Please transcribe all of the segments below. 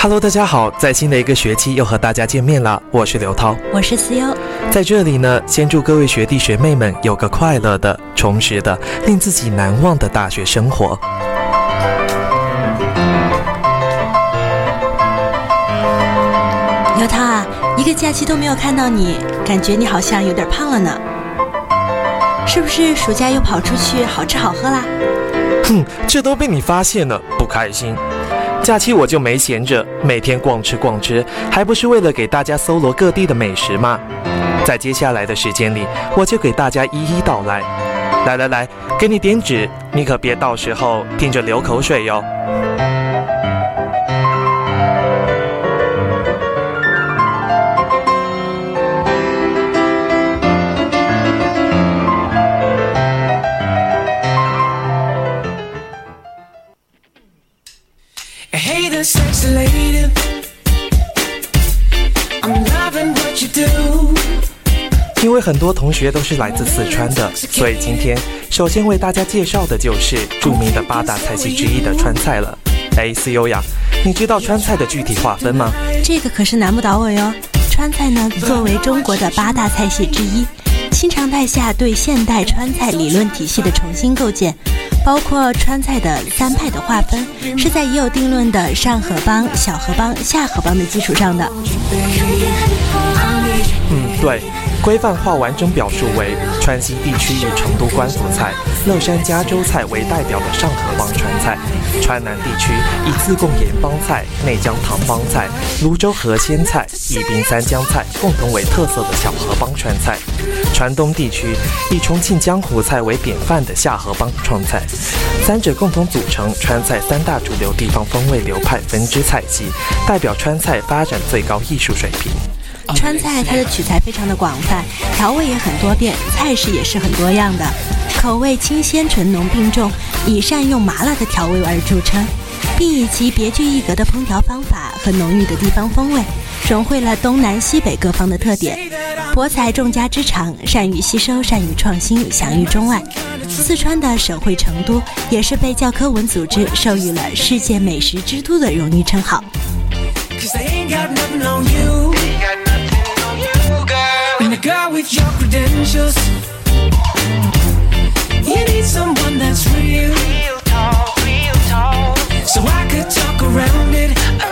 Hello，大家好，在新的一个学期又和大家见面了，我是刘涛，我是思优，在这里呢，先祝各位学弟学妹们有个快乐的、充实的、令自己难忘的大学生活。刘涛啊，一个假期都没有看到你，感觉你好像有点胖了呢，是不是暑假又跑出去好吃好喝啦？哼，这都被你发现了，不开心。假期我就没闲着，每天逛吃逛吃，还不是为了给大家搜罗各地的美食吗？在接下来的时间里，我就给大家一一道来。来来来，给你点纸，你可别到时候听着流口水哟。很多同学都是来自四川的，所以今天首先为大家介绍的就是著名的八大菜系之一的川菜了。哎，思优呀，你知道川菜的具体划分吗？这个可是难不倒我哟。川菜呢，作为中国的八大菜系之一，新常态下对现代川菜理论体系的重新构建。包括川菜的三派的划分，是在已有定论的上河帮、小河帮、下河帮的基础上的。对。规范化完整表述为川西地区以成都官府菜、乐山嘉州菜为代表的上河帮川菜；川南地区以自贡盐帮菜、内江塘帮菜、泸州河鲜菜、宜宾三江菜共同为特色的小河帮川菜；川东地区以重庆江湖菜为典范的下河帮川菜。三者共同组成川菜三大主流地方风味流派分支菜系，代表川菜发展最高艺术水平。川菜它的取材非常的广泛，调味也很多变，菜式也是很多样的，口味清鲜醇浓并重，以善用麻辣的调味而著称，并以其别具一格的烹调方法和浓郁的地方风味，融汇了东南西北各方的特点，博采众家之长，善于吸收，善于创新，享誉中外。四川的省会成都，也是被教科文组织授予了世界美食之都的荣誉称号。Girl with your credentials. You need someone that's real. Real talk, real talk. So I could talk around it.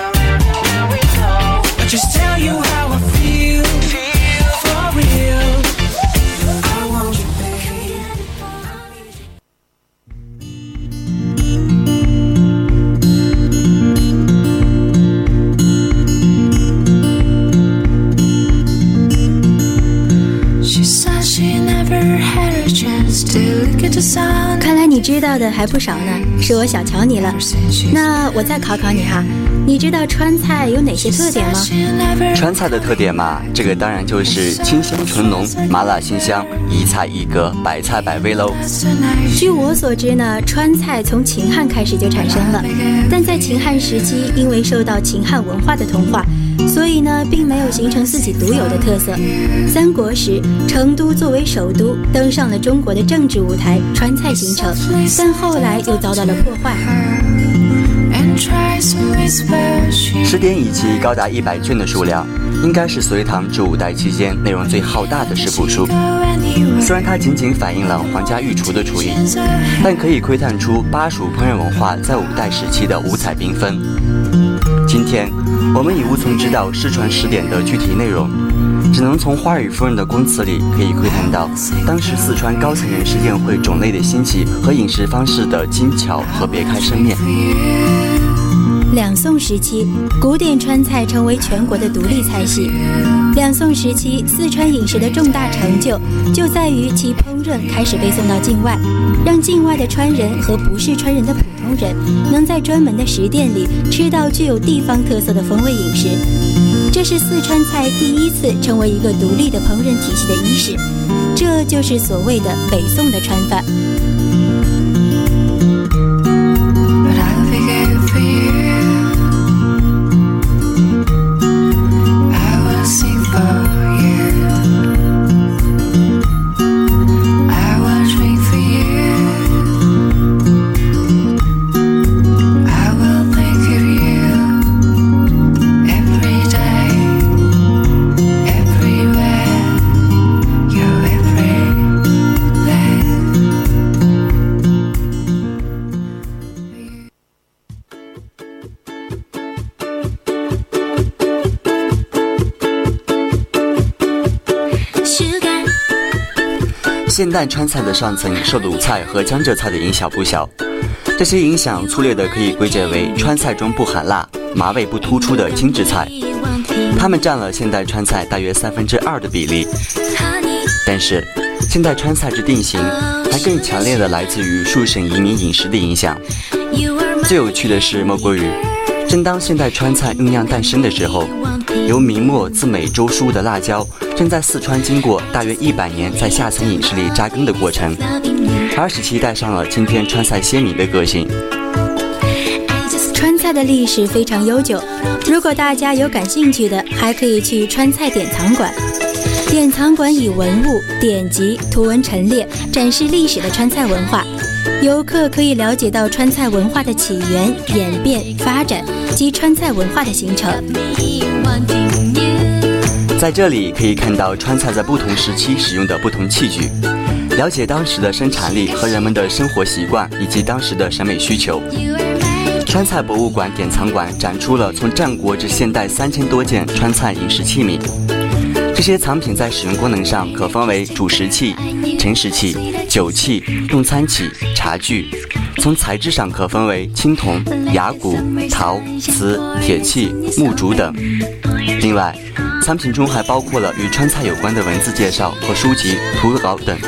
看来你知道的还不少呢，是我小瞧你了。那我再考考你哈，你知道川菜有哪些特点吗？川菜的特点嘛，这个当然就是清香醇浓、麻辣鲜香、一菜一格、百菜百味喽。据我所知呢，川菜从秦汉开始就产生了，但在秦汉时期，因为受到秦汉文化的同化。所以呢，并没有形成自己独有的特色。三国时，成都作为首都，登上了中国的政治舞台，川菜形成，但后来又遭到了破坏。十典以及高达一百卷的数量，应该是隋唐至五代期间内容最浩大的食谱书。虽然它仅仅反映了皇家御厨的厨艺，但可以窥探出巴蜀烹饪文化在五代时期的五彩缤纷。今天。我们已无从知道失传十点的具体内容，只能从花语夫人的供词里可以窥探到当时四川高层人士宴会种类的兴起和饮食方式的精巧和别开生面。两宋时期，古典川菜成为全国的独立菜系。两宋时期，四川饮食的重大成就就在于其烹饪开始被送到境外，让境外的川人和不是川人的普通人能在专门的食店里吃到具有地方特色的风味饮食。这是四川菜第一次成为一个独立的烹饪体系的伊始，这就是所谓的北宋的川饭。现代川菜的上层受鲁菜和江浙菜的影响不小，这些影响粗略的可以归结为川菜中不含辣、麻味不突出的精致菜，它们占了现代川菜大约三分之二的比例。但是，现代川菜之定型还更强烈的来自于数省移民饮食的影响。最有趣的是，莫过于，正当现代川菜酝酿诞生的时候，由明末自美洲输入的辣椒。正在四川经过大约一百年在下层饮食里扎根的过程，而使其带上了今天川菜鲜明的个性。川菜的历史非常悠久，如果大家有感兴趣的，还可以去川菜典藏馆。典藏馆以文物、典籍、图文陈列，展示历史的川菜文化。游客可以了解到川菜文化的起源、演变、发展及川菜文化的形成。在这里可以看到川菜在不同时期使用的不同器具，了解当时的生产力和人们的生活习惯以及当时的审美需求。川菜博物馆典藏馆展出了从战国至现代三千多件川菜饮食器皿，这些藏品在使用功能上可分为主食器、盛食器、酒器、用餐器、茶具；从材质上可分为青铜、牙骨、陶、瓷、铁器、木竹等。另外，餐品中还包括了与川菜有关的文字介绍和书籍、图稿等。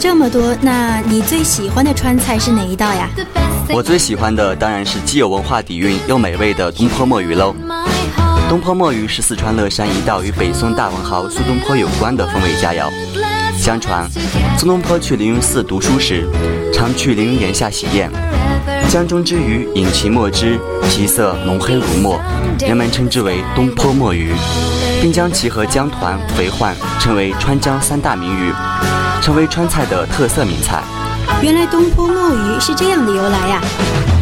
这么多，那你最喜欢的川菜是哪一道呀？我最喜欢的当然是既有文化底蕴又美味的东坡墨鱼喽。东坡墨鱼是四川乐山一道与北宋大文豪苏东坡有关的风味佳肴。相传，苏东坡去凌云寺读书时，常去凌云岩下洗砚，江中之鱼饮其墨汁，其色浓黑如墨，人们称之为东坡墨鱼，并将其和江团、肥焕称为川江三大名鱼。成为川菜的特色名菜。原来东坡墨鱼是这样的由来呀！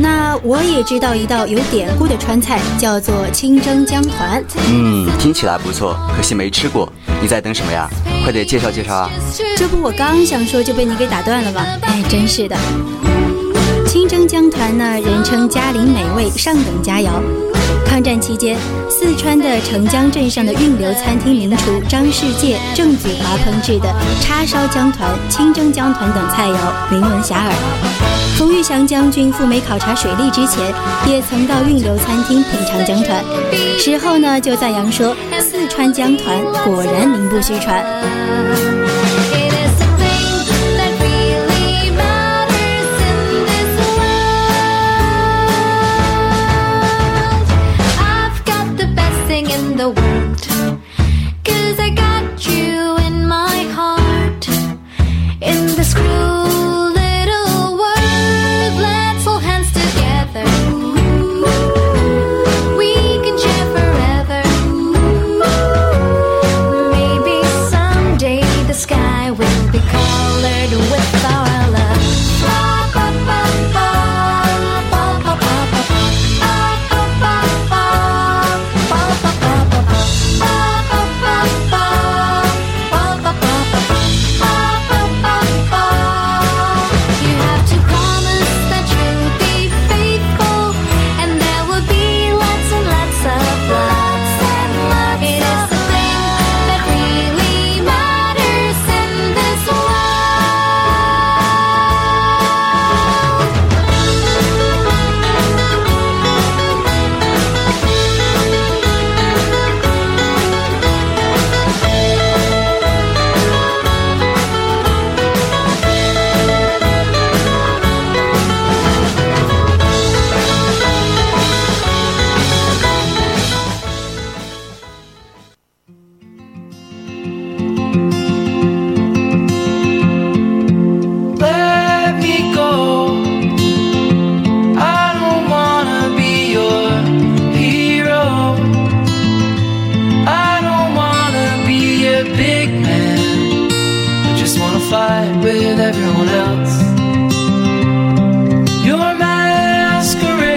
那我也知道一道有典故的川菜，叫做清蒸江团。嗯，听起来不错，可惜没吃过。你在等什么呀？快点介绍介绍啊！这不我刚想说就被你给打断了吗？哎，真是的。清蒸江团呢，人称嘉陵美味上等佳肴。抗战期间，四川的澄江镇上的运流餐厅名厨张世界、郑祖华烹制的叉烧江团、清蒸江团等菜肴名闻遐迩。冯玉祥将军赴美考察水利之前，也曾到运流餐厅品尝江团，事后呢就赞扬说：“四川江团果然名不虚传。”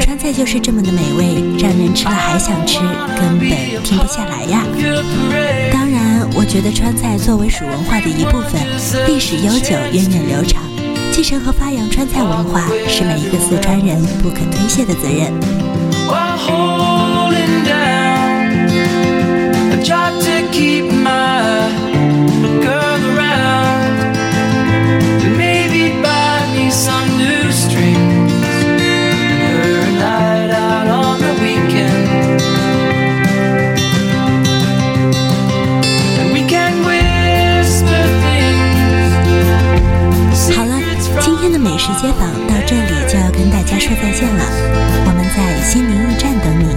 川菜就是这么的美味让人吃了还想吃根本停不下来呀当然我觉得川菜作为蜀文化的一部分历史悠久源远流长继承和发扬川菜文化是每一个四川人不可推卸的责任。时间榜到这里就要跟大家说再见了，我们在心灵驿站等你。